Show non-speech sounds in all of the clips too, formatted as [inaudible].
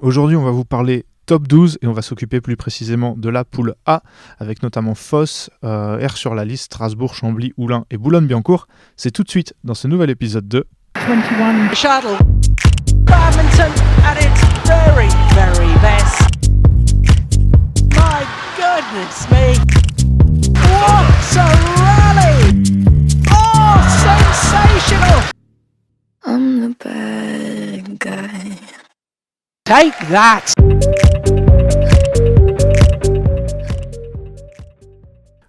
Aujourd'hui, on va vous parler top 12 et on va s'occuper plus précisément de la poule A avec notamment Foss, euh, R sur la liste, Strasbourg, Chambly, Oulin et Boulogne-Billancourt. C'est tout de suite dans ce nouvel épisode de 21 shuttle. Badminton at its very, very best. My goodness me. What a rally! Oh, sensational! I'm the bad guy. Take that!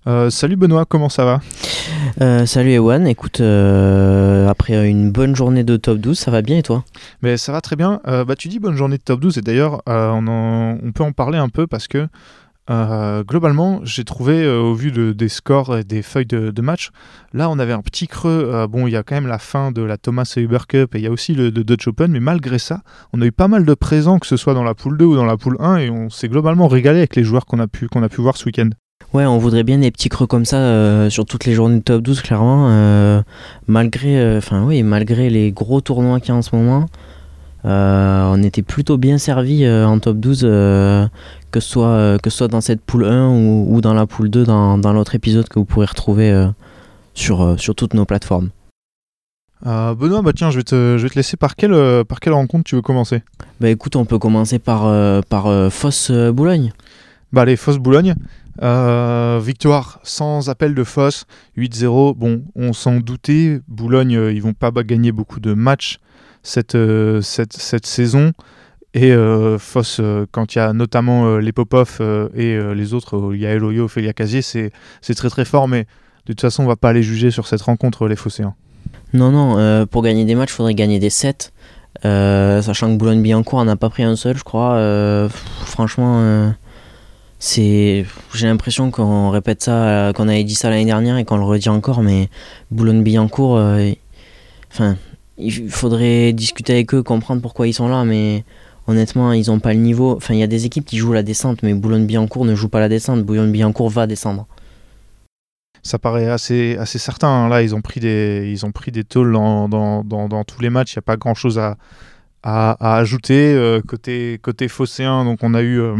Euh, salut Benoît, comment ça va? Euh, salut Ewan, écoute, euh, après une bonne journée de top 12, ça va bien et toi? Mais ça va très bien. Euh, bah, tu dis bonne journée de top 12 et d'ailleurs euh, on peut en parler un peu parce que euh, globalement j'ai trouvé euh, au vu de- des scores et des feuilles de, match, là on avait un petit creux. Euh, bon il y a quand même la fin de la Thomas et Uber Cup et il y a aussi le de Dutch Open mais malgré ça on a eu pas mal de présents que ce soit dans la poule 2 ou dans la poule 1 et on s'est globalement régalé avec les joueurs qu'on a, pu, voir ce week-end. Ouais, on voudrait bien des petits creux comme ça sur toutes les journées de top 12, clairement. malgré, malgré les gros tournois qu'il y a en ce moment, on était plutôt bien servi en top 12, euh, que, ce soit, euh, que ce soit dans cette poule 1 ou, ou dans la poule 2, dans, dans l'autre épisode que vous pourrez retrouver euh, sur, euh, sur toutes nos plateformes. Euh, Benoît, bah tiens je vais te, je vais te laisser par quelle, par quelle rencontre tu veux commencer? Bah écoute, on peut commencer par, euh, par euh, Foss euh, Boulogne. Bah les Foss Boulogne. Victoire sans appel de Foss, 8-0. Bon, on s'en doutait. Boulogne, ils vont pas gagner beaucoup de matchs cette, cette, cette saison. Et euh, Foss, euh, quand il y a notamment euh, les Popov et les autres, il y a Eloyo, Ophélia Casier, c'est très très fort. Mais de toute façon, on va pas les juger sur cette rencontre, les Phocéens. Non, non, pour gagner des matchs, il faudrait gagner des sets. Sachant que Boulogne-Billancourt n'a pas pris un seul, je crois. Franchement, j'ai l'impression qu'on répète ça, qu'on avait dit ça l'année dernière et qu'on le redit encore, mais Boulogne-Billancourt, il- enfin, il faudrait discuter avec eux, comprendre pourquoi ils sont là, mais honnêtement, ils n'ont pas le niveau. Enfin, il y a des équipes qui jouent la descente, mais Boulogne-Billancourt ne joue pas la descente. Boulogne-Billancourt va descendre. Ça paraît assez, assez certain. hein. Là, ils ont pris des, ils ont pris des tôles dans, dans, dans, dans tous les matchs. Il n'y a pas grand-chose à, à, à ajouter. Euh, côté, côté phocéen, donc on a eu, euh,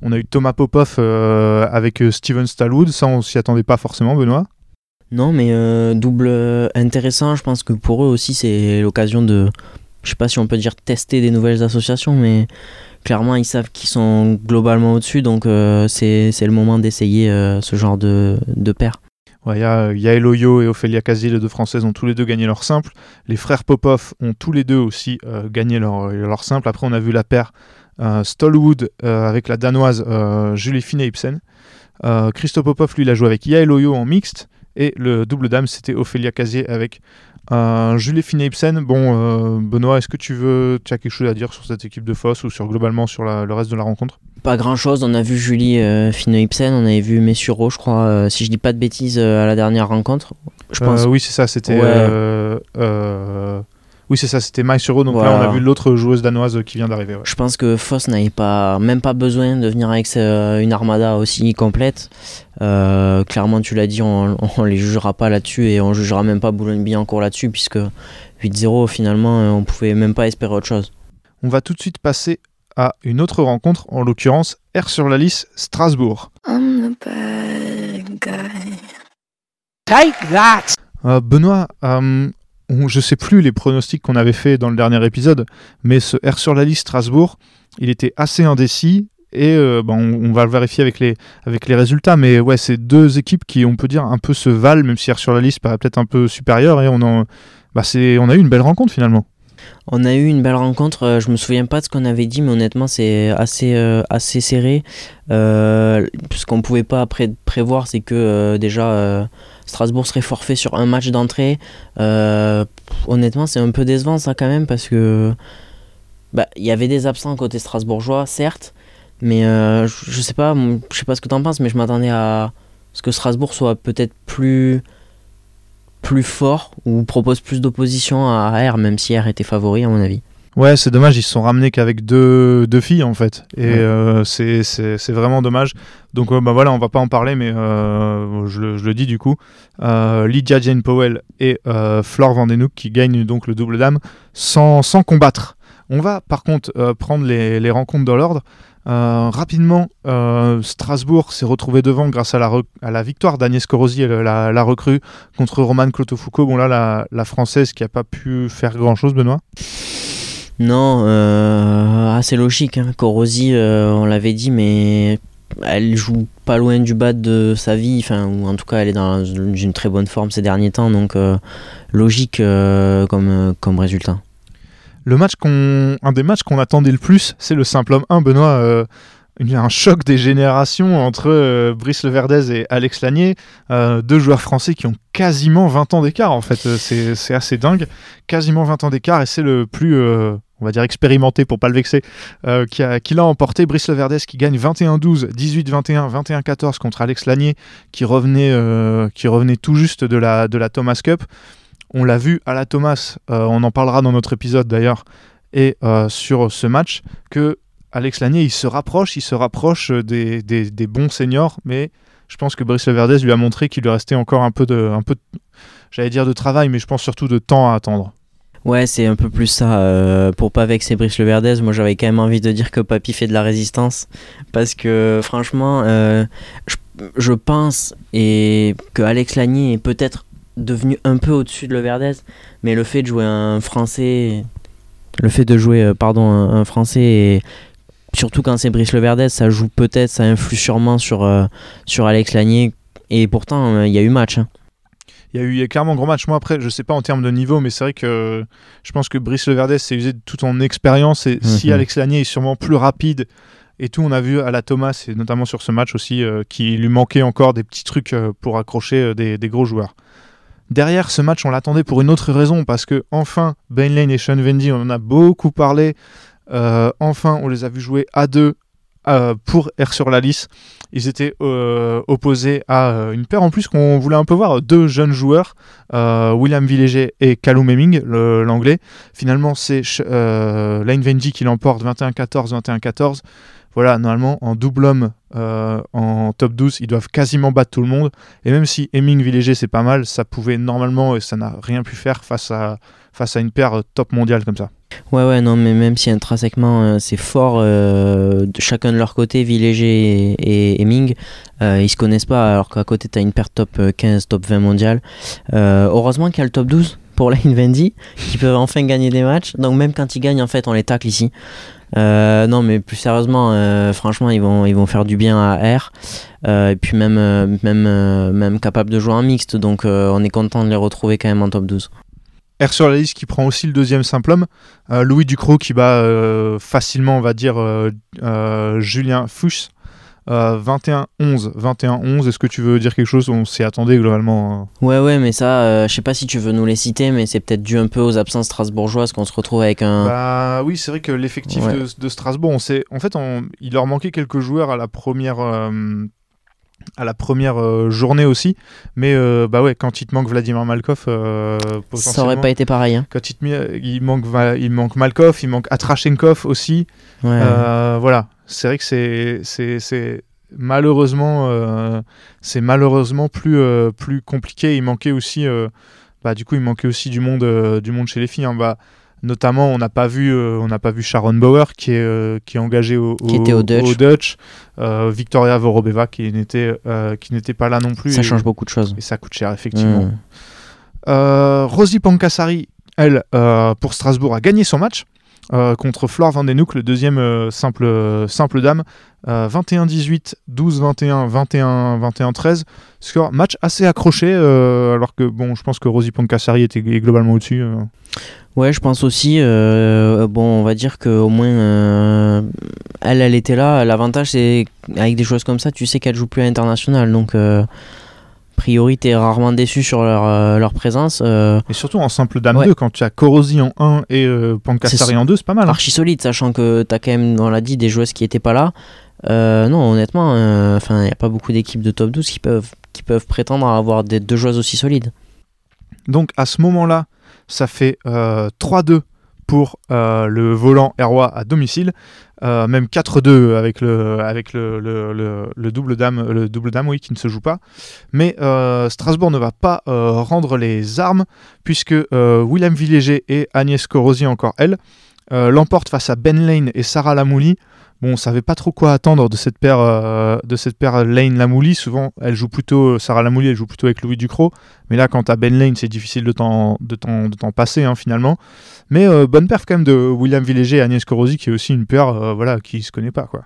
on a eu Thomas Popov euh, avec Steven Stallwood. Ça, on s'y attendait pas forcément, Benoît. Non, mais double intéressant. Je pense que pour eux aussi, c'est l'occasion de, je sais pas si on peut dire tester des nouvelles associations, mais clairement, ils savent qu'ils sont globalement au-dessus, donc euh, c'est le moment d'essayer euh, ce genre de, de paire. Ouais, Il y, a, il y a Eloyo et Ophélia Casier, les deux Françaises, ont tous les deux gagné leur simple. Les frères Popov ont tous les deux aussi euh, gagné leur, leur simple. Après, on a vu la paire euh, avec la Danoise Julie Fine-Ibsen. Euh, Christo Popov, lui, il a joué avec Yael Oyo en mixte. Et le double dame, c'était Ophélia Casier avec euh, Julie Fine-Ibsen. Bon, euh, Benoît, est-ce que tu veux, tu as quelque chose à dire sur cette équipe de Foss ou sur globalement sur la- le reste de la rencontre? Pas grand-chose. On a vu Julie euh, Fino-Ibsen, on avait vu Messuro, je crois, euh, si je dis pas de bêtises, à la dernière rencontre. Je pense. Oui, c'est ça, c'était. Ouais. Oui, c'est ça, c'était Maïsuro. Donc là, on a vu l'autre joueuse danoise qui vient d'arriver. ouais. Je pense que Foss n'avait pas, même pas besoin de venir avec euh, une armada aussi complète. Euh, clairement, tu l'as dit, on, on les jugera pas là-dessus et on jugera même pas Boulogne-Billancourt là-dessus, puisque 8-0, finalement, on pouvait même pas espérer autre chose. On va tout de suite passer à une autre rencontre, en l'occurrence R sur la liste Strasbourg. I'm the bad guy. Take that! Euh, Benoît, euh, on- je sais plus les pronostics qu'on avait fait dans le dernier épisode, mais ce R sur la liste Strasbourg, il était assez indécis. Et euh, bon, on, va le vérifier avec les, avec les résultats. Mais ouais, c'est deux équipes qui, on peut dire, un peu se valent, même si R sur la liste paraît peut-être un peu supérieur. Et on, en, bah, on a eu une belle rencontre finalement. On a eu une belle rencontre, euh, je me souviens pas de ce qu'on avait dit, mais honnêtement, c'est assez, euh, serré. Euh, ce qu'on pouvait pas pré- prévoir, c'est que déjà Strasbourg serait forfait sur un match d'entrée. Honnêtement, c'est un peu décevant ça quand même, parce que bah, il y avait des absents côté strasbourgeois, certes, mais je sais pas, sais pas ce que t'en penses, mais je m'attendais à ce que Strasbourg soit peut-être plus plus fort ou propose plus d'opposition à R, même si R était favori à mon avis. Ouais, c'est dommage, ils se sont ramenés qu'avec deux, deux filles en fait. Et Ouais. euh, c'est- vraiment dommage. Donc euh, bah voilà, on va pas en parler, mais euh, je, le- je le dis du coup. Euh, Lydia Jane Powell et Flore Vandenouk qui gagnent donc le double dame sans, sans combattre. On va par contre prendre les, les rencontres dans l'ordre. Euh, rapidement, euh, Strasbourg s'est retrouvé devant grâce à la, victoire d'Agnès Corosi, la, la recrue, contre Romane Clotofoucault. Bon là, la, française qui a pas pu faire grand-chose, Benoît? Non, euh, assez logique. Hein. Euh, on l'avait dit, mais elle joue pas loin du bas de sa vie. Enfin, ou en tout cas, elle est dans une très bonne forme ces derniers temps. Donc, logique comme résultat. Le match qu'on, un des matchs qu'on attendait le plus, c'est le simple homme 1, Benoît. euh, un choc des générations entre euh, Brice Leverdez et Alex Lanier, euh, deux joueurs français qui ont quasiment 20 ans d'écart en fait, Euh, c'est, c'est assez dingue, quasiment 20 ans d'écart et c'est le plus, euh, on va dire expérimenté pour pas le vexer, qui, a, qui l'a emporté, Brice Leverdez qui gagne 21-12, 18-21, 21-14 contre Alex Lanier qui revenait, qui revenait tout juste de la, de la Thomas Cup. On l'a vu à la Thomas, euh, on en parlera dans notre épisode d'ailleurs, et euh, sur ce match, que Alex Lanier, il se rapproche, il se rapproche des, des- bons seniors, mais je pense que Brice Leverdez lui a montré qu'il lui restait encore un peu de, un peu, j'allais dire de travail, mais je pense surtout de temps à attendre. Ouais, c'est un peu plus ça. euh, pour pas vexer Brice Leverdez, moi j'avais quand même envie de dire que Papy fait de la résistance. Parce que franchement, euh, je, je pense et que Alex Lanier est peut-être devenu un peu au-dessus de Leverdez. Mais le fait de jouer un français. Le fait de jouer, euh, pardon, un, un français et. Surtout quand c'est Brice Leverdez, ça joue peut-être, ça influe sûrement sur, euh, sur Alex Lanier. Et pourtant, euh, il y a eu match. hein. Il y a eu il y a clairement un gros match. Moi, après, je sais pas en termes de niveau, mais c'est vrai que je pense que Brice Leverdez s'est usé de toute son expérience. Et si Mhm. Alex Lanier est sûrement plus rapide et tout, on a vu à la Thomas, et notamment sur ce match aussi, euh, qu'il lui manquait encore des petits trucs euh, pour accrocher des, des gros joueurs. Derrière ce match, on l'attendait pour une autre raison, parce que enfin, Ben Lane et Sean Vendy, on en a beaucoup parlé. Euh, enfin, on les a vus jouer à deux euh, pour R sur la lisse. Ils étaient euh, opposés à une paire en plus qu'on voulait un peu voir, deux jeunes joueurs, William Villéger et Callum l'anglais. Finalement, c'est Lane Venji qui l'emporte 21-14, 21-14. Voilà, normalement, en double homme, euh, en top 12, ils doivent quasiment battre tout le monde. Et même si Hemming Villéger, c'est pas mal, ça pouvait normalement, et ça n'a rien pu faire face à, une paire euh, top mondiale comme ça. Ouais, ouais, non, mais même si intrinsèquement euh, c'est fort, chacun de leur côté, Villéger et, et ils se connaissent pas, alors qu'à côté t'as une paire top euh, 15, top 20 mondiale. Euh, heureusement qu'il y a le top 12 pour [laughs] Lane Vendy, qui peuvent enfin gagner des matchs. Donc même quand ils gagnent, en fait, on les tacle ici. Euh, non, mais plus sérieusement, euh, franchement, ils vont, ils vont faire du bien à R. Euh, et puis même, euh, même, capable de jouer en mixte, donc on est content de les retrouver quand même en top 12. R sur la liste qui prend aussi le deuxième simple homme. Louis Ducrot qui bat facilement, on va dire, Julien Fuchs. Euh, 21-11, 21-11. Est-ce que tu veux dire quelque chose? On s'y attendait globalement. hein. Ouais, ouais, mais ça, euh, je sais pas si tu veux nous les citer, mais c'est peut-être dû un peu aux absences strasbourgeoises qu'on se retrouve avec un. Bah oui, c'est vrai que l'effectif Ouais. de, de Strasbourg, on sait, en fait, on- il leur manquait quelques joueurs à la première, euh, à la première euh, journée aussi. Mais euh, bah ouais, quand il te manque Vladimir Malkov, euh, ça aurait pas été pareil. Hein. Quand il, te il manque, il manque Malkov, il manque Atrashenkov aussi. Ouais. Euh, voilà, c'est vrai que c'est c'est c'est malheureusement euh, c'est malheureusement plus euh, plus compliqué. Il manquait aussi euh, bah du coup il manquait aussi du monde du monde chez les filles. hein. Bah, notamment on n'a pas vu on n'a pas vu Sharon Bauer qui est qui est engagée au, Qui était au Dutch. Dutch. Victoria Vorobeva qui n'était qui n'était pas là non plus. ça et, change beaucoup de choses. et ça coûte cher effectivement. Mm. Euh, Rosie Pancassari, elle, pour Strasbourg, a gagné son match euh, contre Flore Van Den Hoek, le deuxième euh, simple, euh, simple dame. Euh, 21-18, 12-21, 21-21-13. Score match assez accroché, alors que bon, je pense que Rosie Pancassari était globalement au-dessus. Ouais, je pense aussi. bon, on va dire qu'au moins, elle, elle était là. L'avantage, c'est avec des choses comme ça, tu sais qu'elle joue plus à l'international. Donc, euh, a priori, t'es rarement déçu sur leur, euh, leur présence. euh, Et surtout en simple dame Ouais. 2, quand tu as Korosi en 1 et euh, Pancassari C'est- en 2, c'est pas mal. hein. archi solide, sachant que t'as quand même, on l'a dit, des joueuses qui étaient pas là. Euh, non, honnêtement, enfin, il n'y a pas beaucoup d'équipes de top 12 qui peuvent, qui peuvent prétendre à avoir des deux joueuses aussi solides. Donc à ce moment-là, ça fait euh, 3-2 pour euh, le volant Herrois à domicile, Euh, même 4-2 avec le double dame le double dame oui qui ne se joue pas. Mais euh, Strasbourg ne va pas rendre les armes puisque William Villéger et Agnès Corosi encore elle euh, l'emporte face à Ben Lane et Sarah Lamouli. Bon, on savait pas trop quoi attendre de cette paire, euh, de cette paire Lane Lamouli. Souvent, elle joue plutôt Sarah Lamouli, elle joue plutôt avec Louis Ducrot. Mais là, quand à Ben Lane, c'est difficile de t'en de t'en- de t'en passer hein, finalement. Mais euh, bonne perf quand même de William Villéger et Agnès Corosi, qui est aussi une paire, euh, voilà, qui se connaît pas quoi.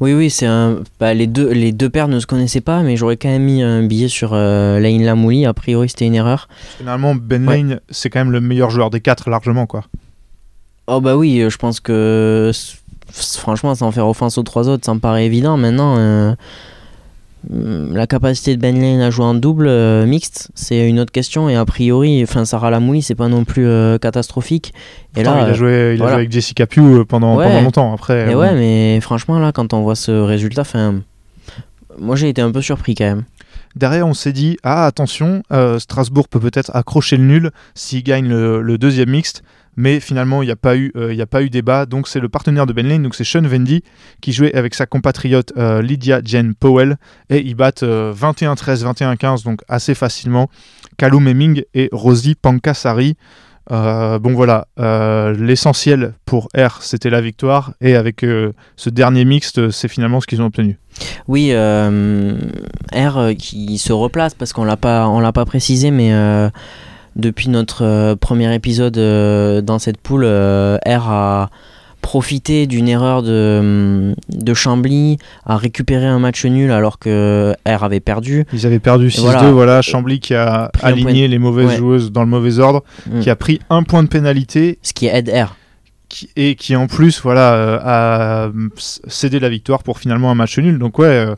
Oui, oui, c'est un. Bah, les, deux, les deux paires ne se connaissaient pas, mais j'aurais quand même mis un billet sur euh, Lane Lamouli. A priori, c'était une erreur. Finalement, Ben Ouais. Lane, c'est quand même le meilleur joueur des quatre largement quoi. Oh, bah oui, euh, je pense que. Franchement, sans faire offense aux trois autres, ça me paraît évident. Maintenant, euh, la capacité de Ben Lane à jouer en double euh, mixte, c'est une autre question. Et a priori, enfin, Sarah Lamouli, c'est pas non plus euh, catastrophique. Et Pourtant, là, il a joué, il a joué avec Jessica Pugh pendant, Ouais. pendant longtemps. Après, Et ouais, mais franchement, là, quand on voit ce résultat, moi j'ai été un peu surpris quand même. Derrière, on s'est dit ah attention, euh, Strasbourg peut peut-être accrocher le nul s'il gagne le, deuxième mixte. Mais finalement, il n'y a, pas eu, euh, a pas eu débat. Donc, c'est le partenaire de Ben Lane, donc c'est Sean Vendy, qui jouait avec sa compatriote euh, Lydia Jane Powell. Et ils battent euh, 21-13, 21-15, donc assez facilement. Kalou Meming et Rosie Pankasari. Euh, bon, voilà. euh, L'essentiel pour R, c'était la victoire. Et avec euh, ce dernier mixte, c'est finalement ce qu'ils ont obtenu. Oui, R qui se replace parce qu'on l'a pas, on l'a pas précisé, mais depuis notre premier épisode dans cette poule, R a profité d'une erreur de, de Chambly, a récupéré un match nul alors que R avait perdu. Ils avaient perdu 6-2, voilà. voilà. Chambly qui a aligné les mauvaises Ouais. joueuses dans le mauvais ordre, Mm. qui a pris un point de pénalité Ce qui aide R. et qui en plus voilà, euh, a euh, cédé la victoire pour finalement un match nul. Donc ouais, euh,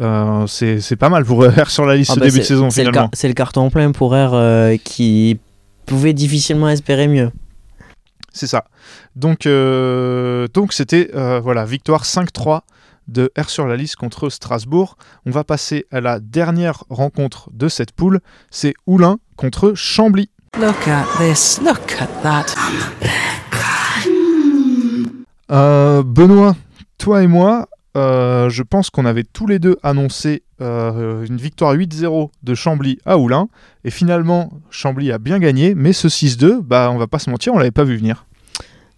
euh, c'est pas mal pour [laughs] R sur la liste Ah bah, début de saison c'est le, car- le carton plein pour R euh, qui pouvait difficilement espérer mieux. C'est ça. Donc euh, donc c'était euh, voilà victoire 5-3 de R sur la liste contre Strasbourg. On va passer à la dernière rencontre de cette poule. C'est Oulin contre Chambly. Look at this. Look at that. Euh, Benoît, toi et moi, euh, je pense qu'on avait tous les deux annoncé euh, une victoire 8-0 de Chambly à Oulin. Et finalement, Chambly a bien gagné, mais ce 6-2, bah, on va pas se mentir, on l'avait pas vu venir.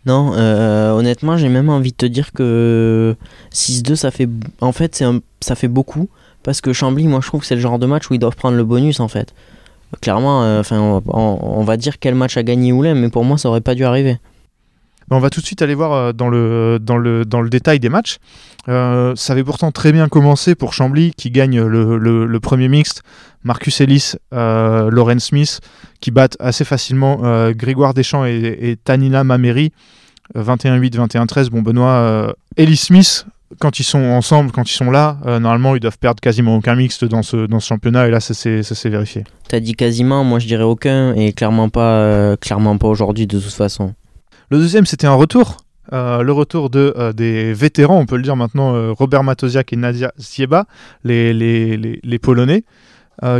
Non, euh, honnêtement, j'ai même envie de te dire que 6-2, ça fait, en fait, un- ça fait beaucoup. Parce que Chambly, moi, je trouve que c'est le genre de match où ils doivent prendre le bonus, en fait. Clairement, enfin, on, va dire quel match a gagné Oulin, mais pour moi, ça aurait pas dû arriver. Mais on va tout de suite aller voir dans le, dans le, dans le détail des matchs. Euh, ça avait pourtant très bien commencé pour Chambly qui gagne le, le- le premier mixte. Marcus Ellis, euh, Lauren Smith qui battent assez facilement euh, Grégoire Deschamps et, et Tanina Mameri. euh, 21-8, 21-13. Bon, Benoît, euh, Ellis Smith, quand ils sont ensemble, quand ils sont là, euh, normalement ils doivent perdre quasiment aucun mixte dans ce, dans ce championnat et là ça s'est ça s'est vérifié. T'as dit quasiment, moi je dirais aucun, et clairement pas, euh, clairement pas aujourd'hui de toute façon. Le deuxième, c'était un retour. Euh, le retour de, euh, des vétérans, on peut le dire maintenant, euh, Robert Matosiak et Nadia Sieba, les, les, les, Polonais,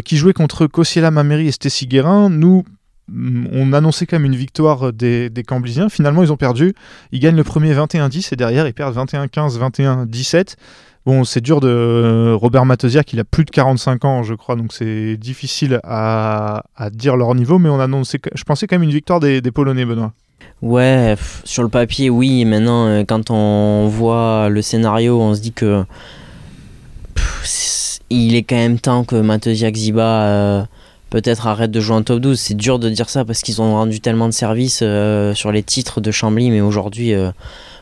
qui jouaient contre Kosiela Mameri et Stacy Guérin. Nous, mm, on annonçait quand même une victoire des, des Camblisiens. Finalement, ils ont perdu. Ils gagnent le premier 21-10 et derrière, ils perdent 21-15, 21-17. Bon, c'est dur de. Robert Matosiak, il a plus de 45 ans, je crois, donc c'est difficile à, à dire leur niveau, mais on annonçait, je pensais quand même une victoire des, des Polonais, Benoît. Ouais, sur le papier, oui. Maintenant, euh, quand on voit le scénario, on se dit que il est quand même temps que Mateusiak Ziba euh, peut-être arrête de jouer en top 12. C'est dur de dire ça parce qu'ils ont rendu tellement de services euh, sur les titres de Chambly, mais aujourd'hui,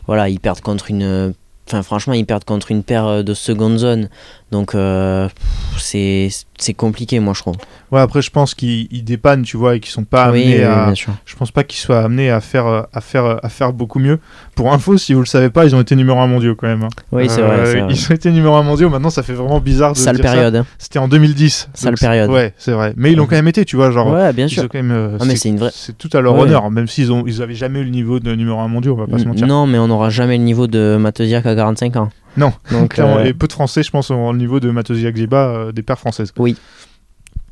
voilà, ils perdent contre une. Enfin, franchement, ils perdent contre une paire de seconde zone. Donc, euh, c'est compliqué, moi, je trouve. Ouais, après, je pense qu'ils ils dépannent, tu vois, et qu'ils sont pas oui, amenés oui, à. Je pense pas qu'ils soient amenés à faire, à, faire, à faire beaucoup mieux. Pour info, si vous le savez pas, ils ont été numéro 1 mondiaux quand même. hein. Oui, c'est Euh, vrai. c'est vrai. Ils ont été numéro 1 mondiaux, maintenant ça fait vraiment bizarre de Sale dire période. hein. C'était en 2010. Sale période. Ouais, c'est vrai. Mais ils l'ont quand même été, tu vois, genre. Ouais, bien ils sûr. ont quand même, euh, Ah, c'est vraie- tout à leur Ouais. honneur, même s'ils ont, ils avaient jamais eu le niveau de numéro 1 mondiaux, on va pas se mentir. Non, mais on n'aura jamais le niveau de Mateusiak à 45 ans. Non, Donc, Clairement, euh, Et peu de Français, je pense, le niveau de Matosi Agziba, euh, des paires françaises. Oui.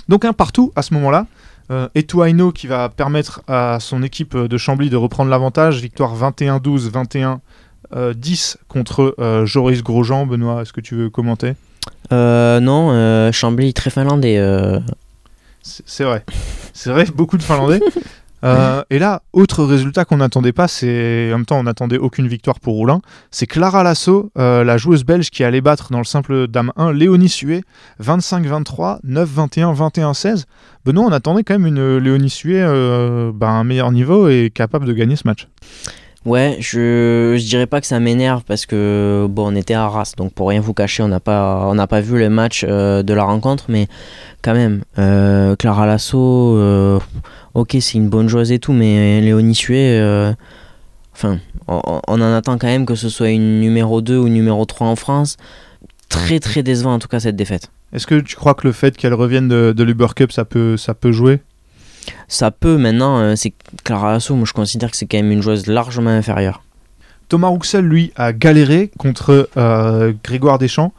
Donc un partout à ce moment-là. Euh, Etou Aino qui va permettre à son équipe de Chambly de reprendre l'avantage. Victoire 21-12, 21-10 contre euh, Joris Grosjean. Benoît, est-ce que tu veux commenter? Euh, non, Chambly très finlandais. c'est vrai. C'est vrai, beaucoup de Finlandais. [laughs] Euh, et là, autre résultat qu'on n'attendait pas, c'est en même temps on n'attendait aucune victoire pour Roulin, c'est Clara Lasso, euh, la joueuse belge qui allait battre dans le simple dame 1 Léonie Sué, 25-23, 9-21, 21-16. Benoît, on attendait quand même une Léonie Sué euh, bah, un meilleur niveau et capable de gagner ce match. Ouais, je, je dirais pas que ça m'énerve parce que bon, on était à Arras, donc pour rien vous cacher, on n'a pas, on n'a pas vu le match euh, de la rencontre, mais quand même, Clara Lasso, ok, c'est une bonne joueuse et tout, mais Léonie Sué, euh, enfin, on, on en attend quand même que ce soit une numéro 2 ou numéro 3 en France. Très très décevant en tout cas cette défaite. Est-ce que tu crois que le fait qu'elle revienne de, de l'Uber Cup, ça peut, ça peut jouer? Ça peut maintenant, euh, c'est Clara Lasso, moi je considère que c'est quand même une joueuse largement inférieure. Thomas Rouxel, lui, a galéré contre euh, Grégoire Deschamps,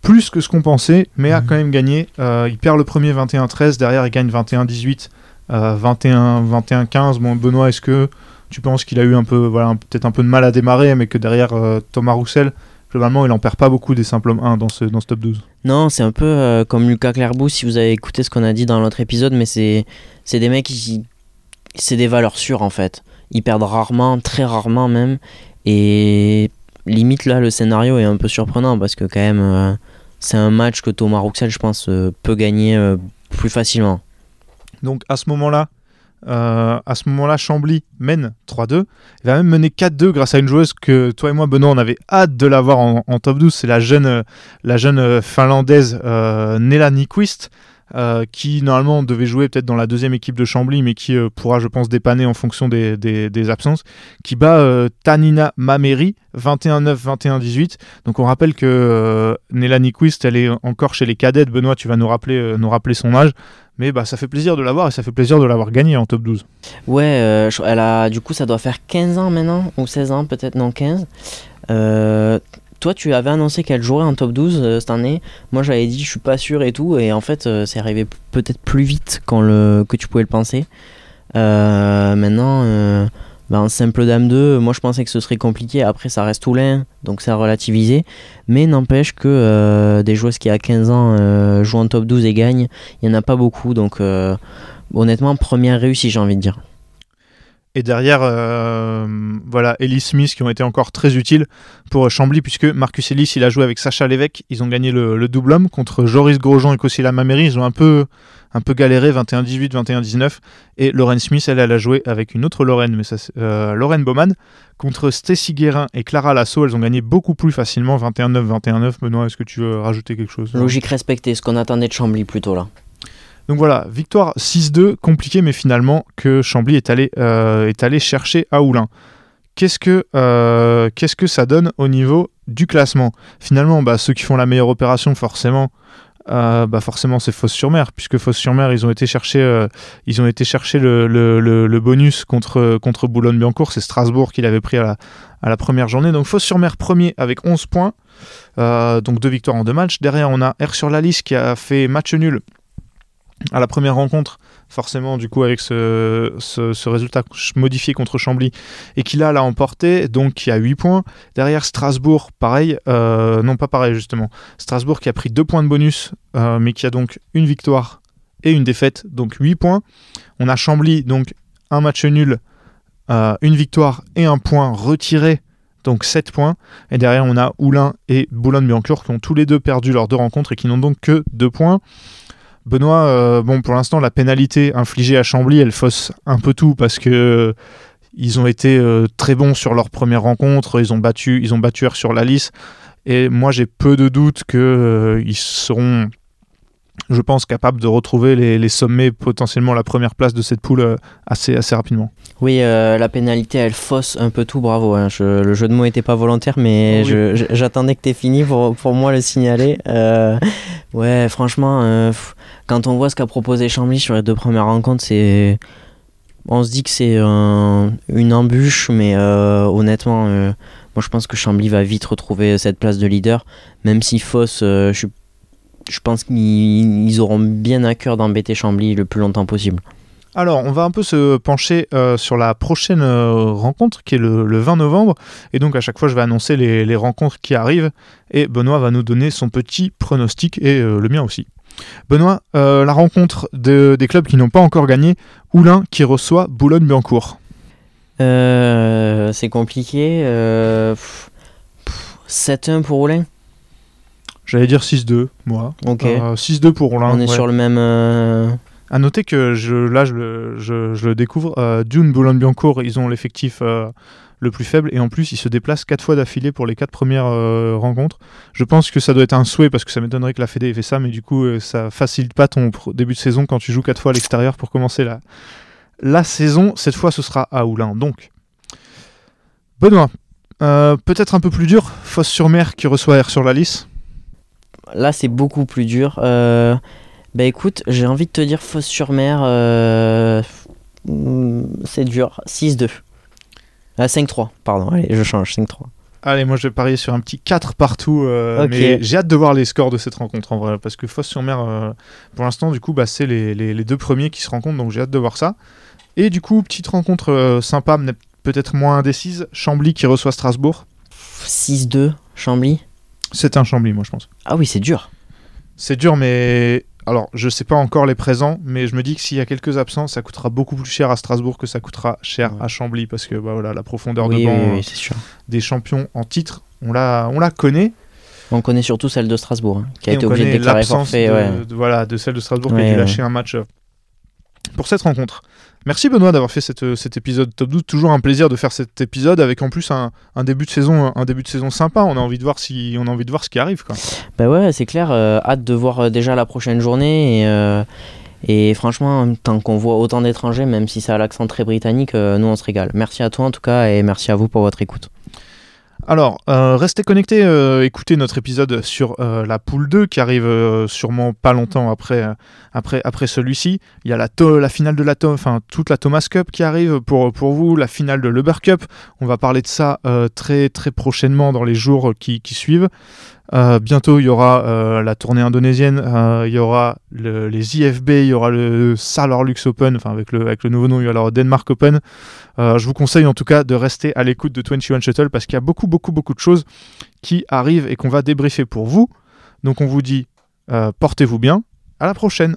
plus que ce qu'on pensait, mais a Mhm. quand même gagné. Euh, il perd le premier 21-13, derrière il gagne 21-18, euh, 21-21-15. Bon, Benoît, est-ce que tu penses qu'il a eu un peu, voilà, peut-être un peu de mal à démarrer, mais que derrière euh, Thomas Rouxel, globalement, il en perd pas beaucoup des simples 1 dans ce, dans top 12 Non, c'est un peu euh, comme Lucas Clairbout, si vous avez écouté ce qu'on a dit dans l'autre épisode, mais c'est des mecs qui. C'est des valeurs sûres en fait. Ils perdent rarement, très rarement même. Et limite là, le scénario est un peu surprenant parce que quand même, euh, c'est un match que Thomas Rouxel, je pense, peut gagner plus facilement. Donc à ce moment-là, euh, à ce moment-là, Chambly mène 3-2. Il va même mener 4-2 grâce à une joueuse que toi et moi, Benoît, on avait hâte de l'avoir en, en top 12. C'est la jeune, euh, la jeune euh, finlandaise euh, Nela Nyquist. Euh, qui normalement devait jouer peut-être dans la deuxième équipe de Chambly, mais qui euh, pourra, je pense, dépanner en fonction des, absences, qui bat euh, Tanina Mameri 21-9, 21-18. Donc on rappelle que Nela Nyquist, elle est encore chez les cadettes. Benoît, tu vas nous rappeler, nous rappeler son âge. Mais bah, ça fait plaisir de l'avoir et ça fait plaisir de l'avoir gagné en top 12. Ouais, elle a, du coup, ça doit faire 15 ans maintenant, ou 16 ans peut-être, non 15. Toi, tu avais annoncé qu'elle jouerait en top 12 euh, cette année. Moi, j'avais dit, je suis pas sûr et tout. Et en fait, euh, c'est arrivé peut-être plus vite que tu pouvais le penser. Euh, maintenant, en simple dame 2, moi je pensais que ce serait compliqué. Après, ça reste Toulin, donc c'est à relativiser. Mais n'empêche que des joueuses qui à 15 ans jouent en top 12 et gagnent, il n'y en a pas beaucoup. Donc, honnêtement, première réussie, j'ai envie de dire. Et derrière, euh, voilà, Ellie Smith qui ont été encore très utiles pour Chambly, puisque Marcus Ellis, il a joué avec Sacha Lévesque. Ils ont gagné le, le double homme contre Joris Grosjean et Kosila Mameri. Ils ont un peu, un peu galéré, 21-18, 21-19. Et Lauren Smith, elle, elle a joué avec une autre Lorraine, mais ça, euh, Lorraine Bowman, contre Stacy Guérin et Clara Lasso. Elles ont gagné beaucoup plus facilement, 21-9, 21-9. Benoît, est-ce que tu veux rajouter quelque chose? Logique respectée, ce qu'on attendait de Chambly plutôt là. Donc voilà, victoire 6-2, compliqué, mais finalement que Chambly est allé, euh, chercher à Oulin. Qu'est-ce que, euh, qu'est-ce que ça donne au niveau du classement? Finalement, bah, ceux qui font la meilleure opération, forcément, euh, bah forcément c'est Fosse-sur-Mer, puisque Fosse-sur-Mer, ils ont été chercher, ils ont été le, bonus contre, Boulogne-Billancourt. C'est Strasbourg qui l'avait pris à la, première journée. Donc Fosse-sur-Mer premier avec 11 points, donc deux victoires en deux matchs. Derrière, on a R sur la liste qui a fait match nul à la première rencontre, forcément, du coup, avec ce, résultat modifié contre Chambly, et qui là l'a emporté, donc qui a 8 points. Derrière Strasbourg, pareil, euh, non pas pareil justement. Strasbourg qui a pris 2 points de bonus, euh, mais qui a donc une victoire et une défaite, donc 8 points. On a Chambly, donc un match nul, euh, une victoire et un point retiré, donc 7 points. Et derrière, on a Oulin et Boulogne-Billancourt qui ont tous les deux perdu leurs deux rencontres et qui n'ont donc que 2 points. Benoît, euh, bon, pour l'instant, la pénalité infligée à Chambly, elle fausse un peu tout parce que euh, ils ont été euh, très bons sur leur première rencontre. Ils ont battu, ils ont battu sur la liste. Et moi, j'ai peu de doutes qu'ils seront, je pense, capables de retrouver les, les sommets, potentiellement la première place de cette poule euh, assez, assez rapidement. Oui, euh, la pénalité, elle fausse un peu tout, bravo. hein. Je- le jeu de mots n'était pas volontaire, mais Oui. je- j'attendais que tu fini pour, pour moi le signaler. Euh, ouais, franchement, euh, quand on voit ce qu'a proposé Chambly sur les deux premières rencontres, c'est. On se dit que c'est un- une embûche, mais honnêtement, moi je pense que Chambly va vite retrouver cette place de leader, même si Foss, euh, je, suis- je pense qu'ils ils auront bien à cœur d'embêter Chambly le plus longtemps possible. Alors, on va un peu se pencher euh, sur la prochaine euh, rencontre qui est le, le 20 novembre. Et donc, à chaque fois, je vais annoncer les, les rencontres qui arrivent. Et Benoît va nous donner son petit pronostic et euh, le mien aussi. Benoît, la rencontre de- des clubs qui n'ont pas encore gagné, Oulin qui reçoit Boulogne-Billancourt? Euh, c'est compliqué. euh, pff, pff, 7-1 pour Roulin. J'allais dire 6-2, moi. Ok. Euh, 6-2 pour Oulin. On est ouais. sur le même. euh, À noter que je, là, je le, je- je le découvre, euh, Dune, Boulogne-Billancourt, ils ont l'effectif euh, le plus faible et en plus, ils se déplacent 4 fois d'affilée pour les 4 premières euh, rencontres. Je pense que ça doit être un souhait parce que ça m'étonnerait que la Fédé ait fait ça, mais du coup, euh, ça facilite pas ton début de saison quand tu joues 4 fois à l'extérieur pour commencer la, la saison. Cette fois, ce sera à Oulin. Donc, Benoît, euh, peut-être un peu plus dur, Fosse-sur-Mer qui reçoit R sur la lisse. Là, c'est beaucoup plus dur. Euh, bah écoute, j'ai envie de te dire Fosse-sur-Mer. euh, mm, C'est dur. 6-2. Ah, 5-3, pardon. Allez, je change. 5-3. Allez, moi je vais parier sur un petit 4 partout. euh. Mais j'ai hâte de voir les scores de cette rencontre en vrai. Parce que Fosse-sur-Mer, euh, pour l'instant, du coup, bah, c'est les, les- les deux premiers qui se rencontrent. Donc j'ai hâte de voir ça. Et du coup, petite rencontre euh, sympa, peut-être moins indécise. Chambly qui reçoit Strasbourg. 6-2, Chambly. C'est un Chambly, moi je pense. Ah oui, c'est dur. C'est dur, mais. Alors, je sais pas encore les présents, mais je me dis que s'il y a quelques absents, ça coûtera beaucoup plus cher à Strasbourg que ça coûtera cher Ouais. à Chambly. Parce que bah, voilà, la profondeur Oui, de banc oui, euh, oui, c'est sûr. des champions en titre, on la, on la connaît. On connaît surtout celle de Strasbourg, hein, qui a Et été obligée de déclarer forfait. de, ouais. de- voilà, de celle de Strasbourg qui a dû lâcher un match euh, pour cette rencontre. Merci Benoît d'avoir fait cette- cet épisode top 12. Toujours un plaisir de faire cet épisode avec en plus un, début de saison, un début de saison sympa. On a envie de voir si, on a envie de voir ce qui arrive. Quoi. Bah ouais, c'est clair. euh, hâte de voir euh, déjà la prochaine journée. Et, euh, franchement, tant qu'on voit autant d'étrangers, même si ça a l'accent très britannique, euh, nous on se régale. Merci à toi en tout cas et merci à vous pour votre écoute. Alors, euh, restez connectés, euh, écoutez notre épisode sur euh, la poule 2 qui arrive sûrement pas longtemps après, après, celui-ci. Il y a la, finale de la enfin toute la Thomas Cup qui arrive pour, vous, la finale de l'Uber Cup. On va parler de ça très très prochainement dans les jours qui, qui suivent. Euh, bientôt, il y aura euh, la tournée indonésienne, euh, il y aura le- les IFB, il y aura le Saarlorlux Open, enfin avec le, avec le nouveau nom, il y aura le Denmark Open. Je vous conseille en tout cas de rester à l'écoute de 21 Shuttle parce qu'il y a beaucoup, beaucoup, beaucoup de choses qui arrivent et qu'on va débriefer pour vous. Donc on vous dit portez-vous bien, à la prochaine.